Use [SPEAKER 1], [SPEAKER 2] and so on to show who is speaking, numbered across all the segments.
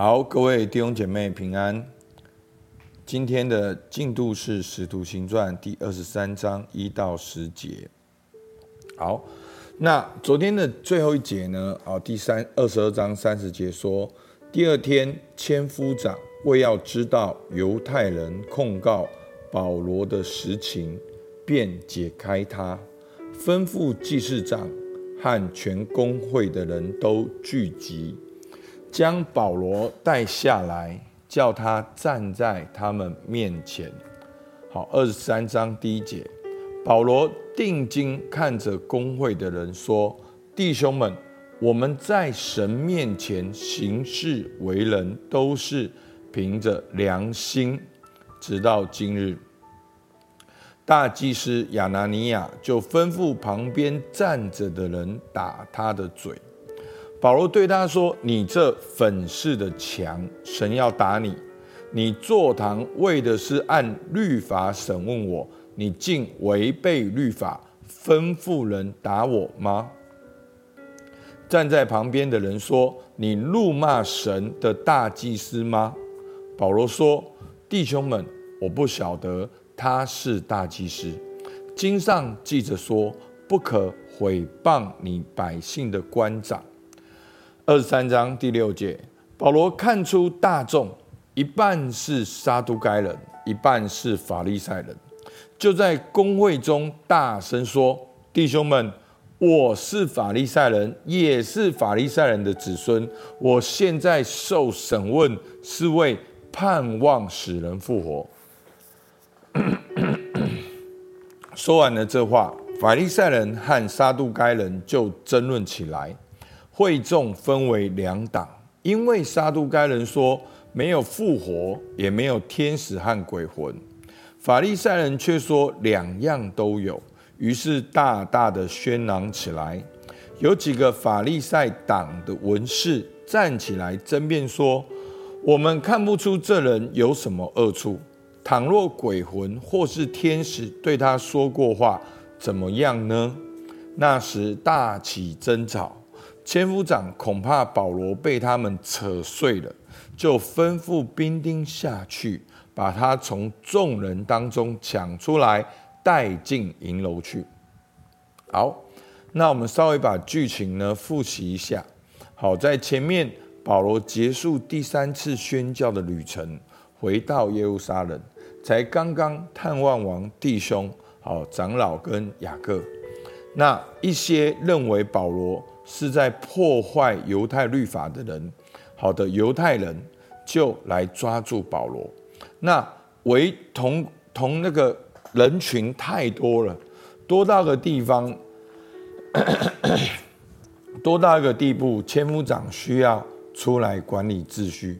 [SPEAKER 1] 好，各位弟兄姐妹平安。今天的进度是《使徒行传》第二十三章一到十节。好，那昨天的最后一节呢？啊，第三二十二章三十节说，第二天千夫长为要知道犹太人控告保罗的实情，便解开他，吩咐祭司长和全公会的人都聚集。将保罗带下来，叫他站在他们面前。好，二十三章第一节，保罗定睛看着公会的人说：“弟兄们，我们在神面前行事为人，都是凭着良心，直到今日。”大祭司亚拿尼亚就吩咐旁边站着的人打他的嘴。保罗对他说：“你这粉饰的墙，神要打你。你坐堂为的是按律法审问我，你竟违背律法，吩咐人打我吗？”站在旁边的人说：“你怒骂神的大祭司吗？”保罗说：“弟兄们，我不晓得他是大祭司。经上记着说，不可毁谤你百姓的官长。”二十三章第六节，保罗看出大众一半是撒都该人，一半是法利赛人，就在公会中大声说：“弟兄们，我是法利赛人，也是法利赛人的子孙。我现在受审问，是为盼望使人复活。”说完了这话，法利赛人和撒都该人就争论起来。会众分为两党，因为撒都该人说没有复活，也没有天使和鬼魂；法利赛人却说两样都有。于是大大的喧嚷起来。有几个法利赛党的文士站起来争辩说：“我们看不出这人有什么恶处。倘若鬼魂或是天使对他说过话，怎么样呢？”那时大起争吵。千夫长恐怕保罗被他们扯碎了，就吩咐兵丁下去，把他从众人当中抢出来，带进营楼去。好，那我们稍微把剧情呢复习一下。好，在前面保罗结束第三次宣教的旅程，回到耶路撒冷，才刚刚探望完弟兄，好长老跟雅各。那一些认为保罗。是在破坏犹太律法的人，好的犹太人就来抓住保罗。那唯同同那个人群太多了，多到个地方，多到一个地步，千夫长需要出来管理秩序。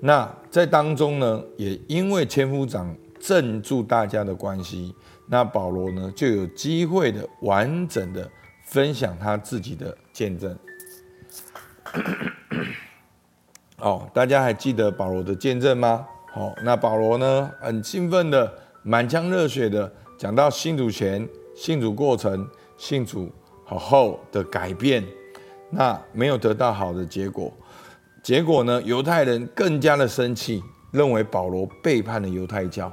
[SPEAKER 1] 那在当中呢，也因为千夫长镇住大家的关系，那保罗呢就有机会的完整的。分享他自己的见证。哦，大家还记得保罗的见证吗？好，那保罗呢，很兴奋的、满腔热血的讲到信主前、信主过程、信主好后的改变，那没有得到好的结果。结果呢，犹太人更加的生气，认为保罗背叛了犹太教。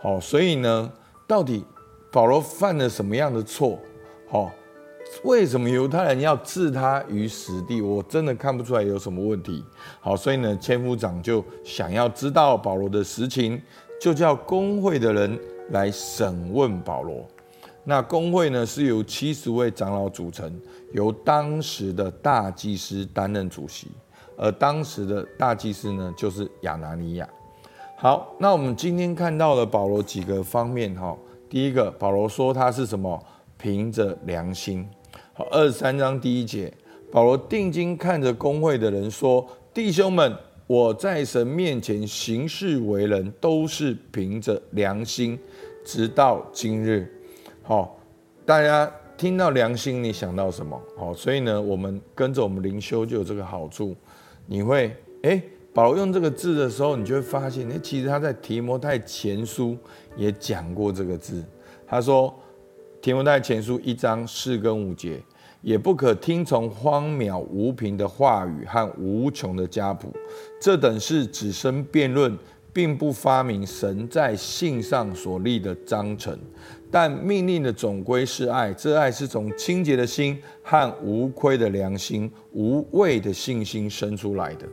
[SPEAKER 1] 好，所以呢，到底保罗犯了什么样的错？好。为什么犹太人要置他于死地？我真的看不出来有什么问题。好，所以呢，千夫长就想要知道保罗的实情，就叫工会的人来审问保罗。那工会呢，是由七十位长老组成，由当时的大祭司担任主席，而当时的大祭司呢，就是亚拿尼亚。好，那我们今天看到了保罗几个方面哈。第一个，保罗说他是什么？凭着良心。好，二十三章第一节，保罗定睛看着公会的人说：“弟兄们，我在神面前行事为人，都是凭着良心，直到今日。”好，大家听到良心，你想到什么？好，所以呢，我们跟着我们灵修就有这个好处。你会，诶，保罗用这个字的时候，你就会发现，诶，其实他在提摩太前书也讲过这个字。他说。提摩太前书一章四跟五节，也不可听从荒渺无凭的话语和无穷的家谱。这等是只生辩论，并不发明神在信上所立的章程。但命令的总归是爱，这爱是从清洁的心和无亏的良心、无畏的信心生出来的。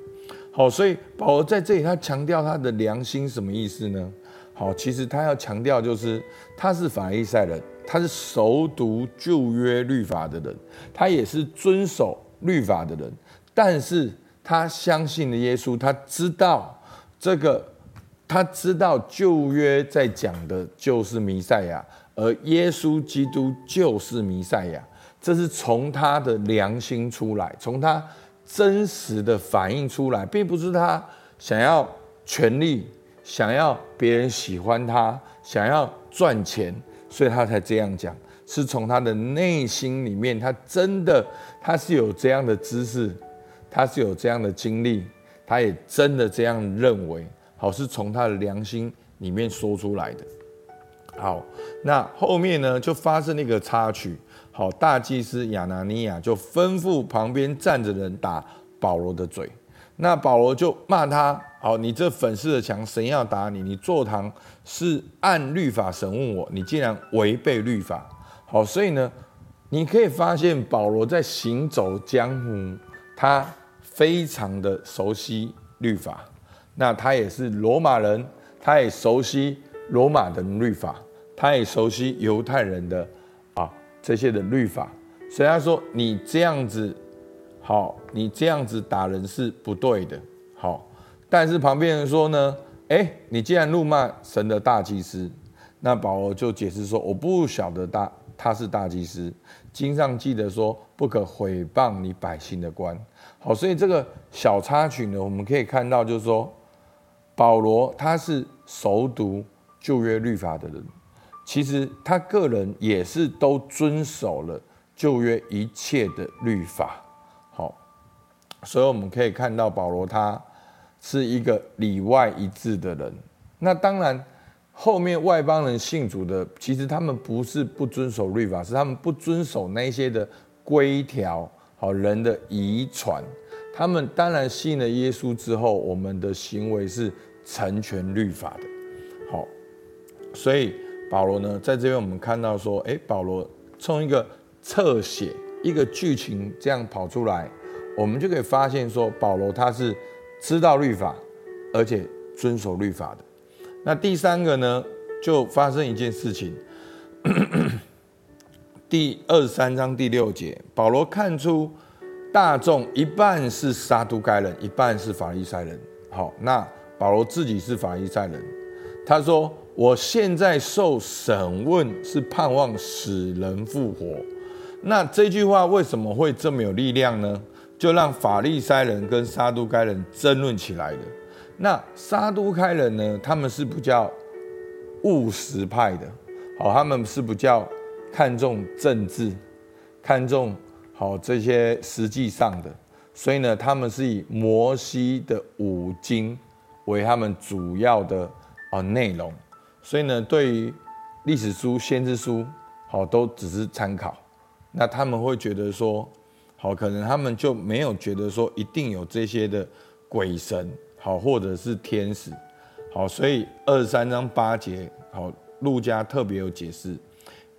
[SPEAKER 1] 好，所以保罗在这里他强调他的良心什么意思呢？好，其实他要强调就是他是法利赛人，他是熟读旧约律法的人，他也是遵守律法的人，但是他相信了耶稣，他知道这个，他知道旧约在讲的就是弥赛亚。而耶稣基督就是弥赛亚，这是从他的良心出来，从他真实的反映出来，并不是他想要权力，想要别人喜欢他，想要赚钱，所以他才这样讲。是从他的内心里面，他真的他是有这样的知识，他是有这样的经历，他也真的这样认为。好，是从他的良心里面说出来的。好，那后面呢就发生了一个插曲。好，大祭司亚拿尼亚就吩咐旁边站着人打保罗的嘴。那保罗就骂他：好，你这粉饰的墙，神要打你。你坐堂是按律法审问我，你竟然违背律法。好，所以呢，你可以发现保罗在行走江湖，他非常的熟悉律法。那他也是罗马人，他也熟悉。罗马的律法，他也熟悉犹太人的啊这些的律法，所以他说，你这样子好，你这样子打人是不对的。好，但是旁边人说呢，诶，你既然怒骂神的大祭司，那保罗就解释说，我不晓得大他是大祭司，经上记得说不可毁谤你百姓的官。好，所以这个小插曲呢，我们可以看到就是说，保罗他是熟读。旧约律法的人，其实他个人也是都遵守了旧约一切的律法。所以我们可以看到保罗他是一个里外一致的人。那当然，后面外邦人信主的，其实他们不是不遵守律法，是他们不遵守那些的规条。好，人的遗传，他们当然信了耶稣之后，我们的行为是成全律法的。好。所以保罗呢，在这边我们看到说，诶，保罗从一个侧写一个剧情这样跑出来，我们就可以发现说，保罗他是知道律法，而且遵守律法的。那第三个呢，就发生一件事情，第二十三章第六节，保罗看出大众一半是撒都该人，一半是法利赛人。好，那保罗自己是法利赛人，他说。我现在受审问，是盼望使人复活。那这句话为什么会这么有力量呢？就让法利赛人跟撒都该人争论起来的。那撒都该人呢？他们是比较务实派的，好，他们是比较看重政治，看重好这些实际上的，所以呢，他们是以摩西的五经为他们主要的啊内容。所以呢，对于历史书、先知书，好，都只是参考。那他们会觉得说，好，可能他们就没有觉得说一定有这些的鬼神，好，或者是天使，好。所以二十三章八节，好，路加特别有解释，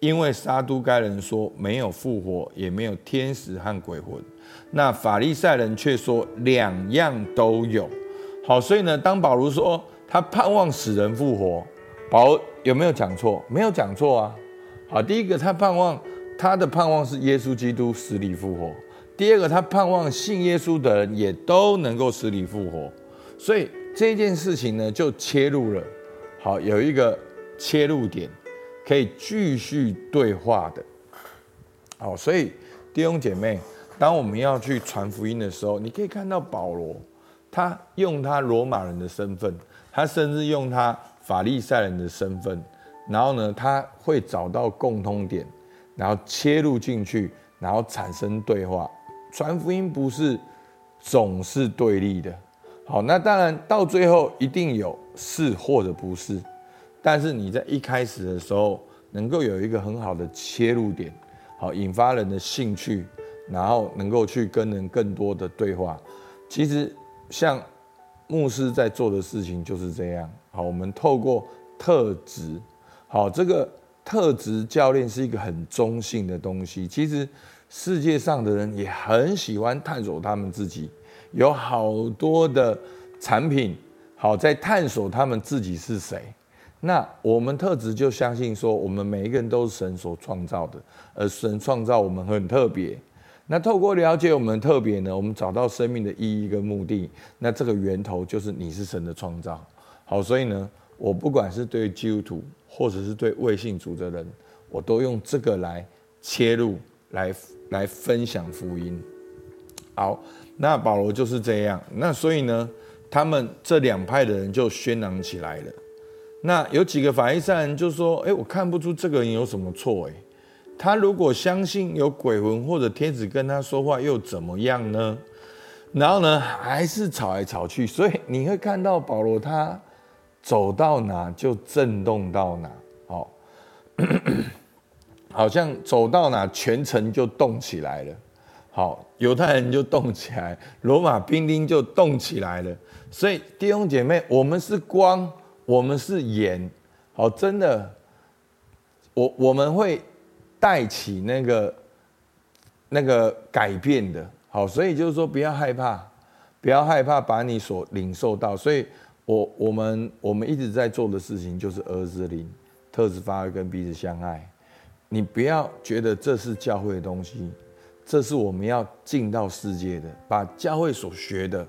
[SPEAKER 1] 因为撒都该人说没有复活，也没有天使和鬼魂，那法利赛人却说两样都有。好，所以呢，当保罗说他盼望使人复活。保罗有没有讲错？没有讲错啊。好，第一个他盼望他的盼望是耶稣基督死里复活。第二个他盼望信耶稣的人也都能够死里复活。所以这件事情呢，就切入了。好，有一个切入点可以继续对话的。好，所以弟兄姐妹，当我们要去传福音的时候，你可以看到保罗，他用他罗马人的身份，他甚至用他。法利赛人的身份，然后呢，他会找到共通点，然后切入进去，然后产生对话。传福音不是总是对立的，好，那当然到最后一定有是或者不是，但是你在一开始的时候能够有一个很好的切入点，好，引发人的兴趣，然后能够去跟人更多的对话。其实像牧师在做的事情就是这样。好，我们透过特质，好，这个特质教练是一个很中性的东西。其实世界上的人也很喜欢探索他们自己，有好多的产品，好，在探索他们自己是谁。那我们特质就相信说，我们每一个人都是神所创造的，而神创造我们很特别。那透过了解我们特别呢，我们找到生命的意义跟目的。那这个源头就是你是神的创造。好，所以呢，我不管是对基督徒，或者是对未信主的人，我都用这个来切入，来来分享福音。好，那保罗就是这样。那所以呢，他们这两派的人就喧嚷起来了。那有几个法利赛人就说：“哎，我看不出这个人有什么错。哎，他如果相信有鬼魂或者天使跟他说话，又怎么样呢？”然后呢，还是吵来吵去。所以你会看到保罗他。走到哪就震动到哪，好，好像走到哪全城就动起来了，好，犹太人就动起来，罗马兵丁就动起来了。所以弟兄姐妹，我们是光，我们是盐，好，真的，我我们会带起那个那个改变的，好，所以就是说不要害怕，不要害怕把你所领受到，所以。我我们我们一直在做的事情就是儿子灵，特质发挥跟彼此相爱。你不要觉得这是教会的东西，这是我们要进到世界的，把教会所学的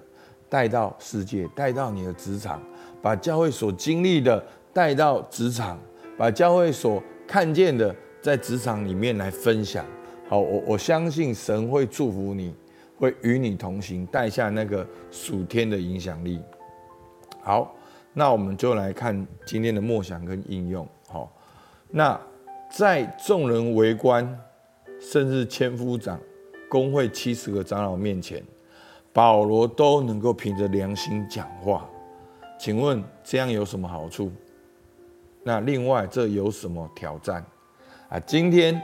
[SPEAKER 1] 带到世界，带到你的职场，把教会所经历的带到职场，把教会所看见的在职场里面来分享。好，我我相信神会祝福你，会与你同行，带下那个属天的影响力。好，那我们就来看今天的默想跟应用。好，那在众人围观，甚至千夫长、公会七十个长老面前，保罗都能够凭着良心讲话。请问这样有什么好处？那另外这有什么挑战？啊，今天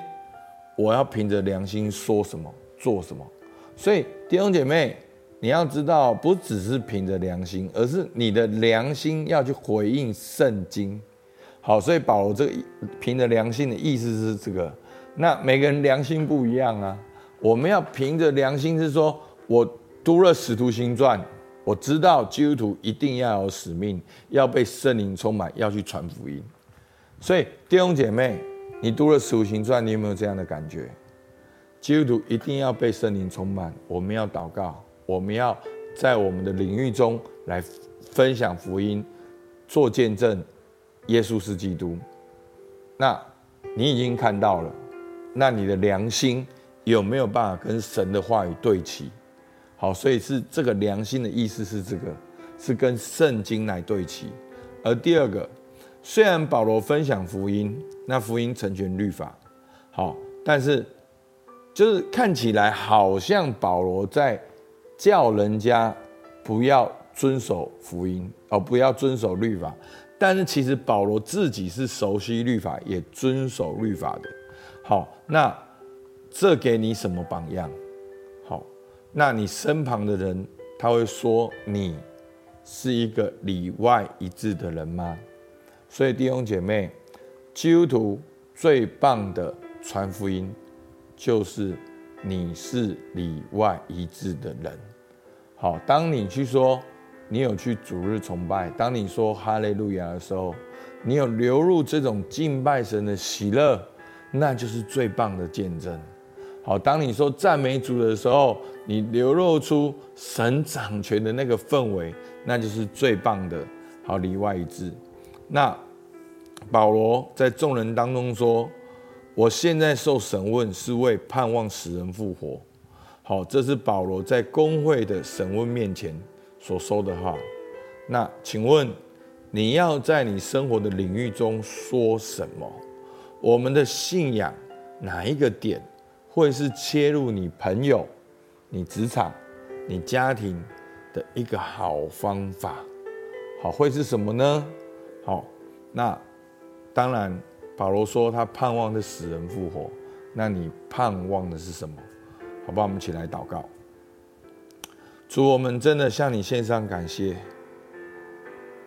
[SPEAKER 1] 我要凭着良心说什么、做什么？所以弟兄姐妹。你要知道，不只是凭着良心，而是你的良心要去回应圣经。好，所以保罗这个凭着良心的意思是这个。那每个人良心不一样啊。我们要凭着良心是说，我读了《使徒行传》，我知道基督徒一定要有使命，要被圣灵充满，要去传福音。所以弟兄姐妹，你读了《使徒行传》，你有没有这样的感觉？基督徒一定要被圣灵充满，我们要祷告。我们要在我们的领域中来分享福音，做见证，耶稣是基督。那你已经看到了，那你的良心有没有办法跟神的话语对齐？好，所以是这个良心的意思是这个，是跟圣经来对齐。而第二个，虽然保罗分享福音，那福音成全律法，好，但是就是看起来好像保罗在。叫人家不要遵守福音，而不要遵守律法。但是其实保罗自己是熟悉律法，也遵守律法的。好，那这给你什么榜样？好，那你身旁的人他会说你是一个里外一致的人吗？所以弟兄姐妹，基督徒最棒的传福音就是你是里外一致的人。好，当你去说你有去主日崇拜，当你说哈利路亚的时候，你有流入这种敬拜神的喜乐，那就是最棒的见证。好，当你说赞美主的时候，你流露出神掌权的那个氛围，那就是最棒的。好，里外一致。那保罗在众人当中说：“我现在受审问，是为盼望死人复活。”好，这是保罗在公会的审问面前所说的话。那请问，你要在你生活的领域中说什么？我们的信仰哪一个点会是切入你朋友、你职场、你家庭的一个好方法？好，会是什么呢？好，那当然，保罗说他盼望的死人复活。那你盼望的是什么？好吧，我们一起来祷告。主，我们真的向你献上感谢。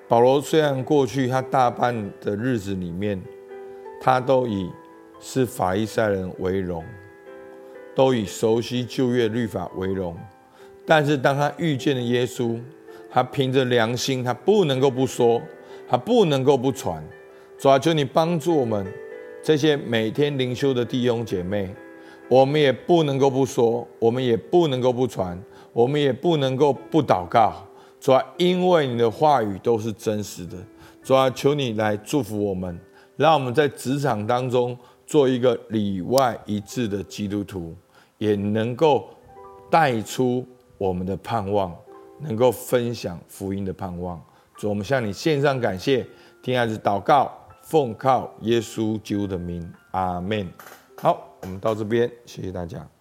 [SPEAKER 1] 保罗虽然过去他大半的日子里面，他都以是法利赛人为荣，都以熟悉旧约律法为荣，但是当他遇见了耶稣，他凭着良心，他不能够不说，他不能够不传。主啊，求你帮助我们这些每天灵修的弟兄姐妹，我们也不能够不说，我们也不能够不传，我们也不能够不祷告。主啊，因为你的话语都是真实的。主啊，求你来祝福我们，让我们在职场当中做一个里外一致的基督徒，也能够带出我们的盼望。能够分享福音的盼望，主，我们向你献上感谢，听孩子祷告，奉靠耶稣基督的名，阿门。好，我们到这边，谢谢大家。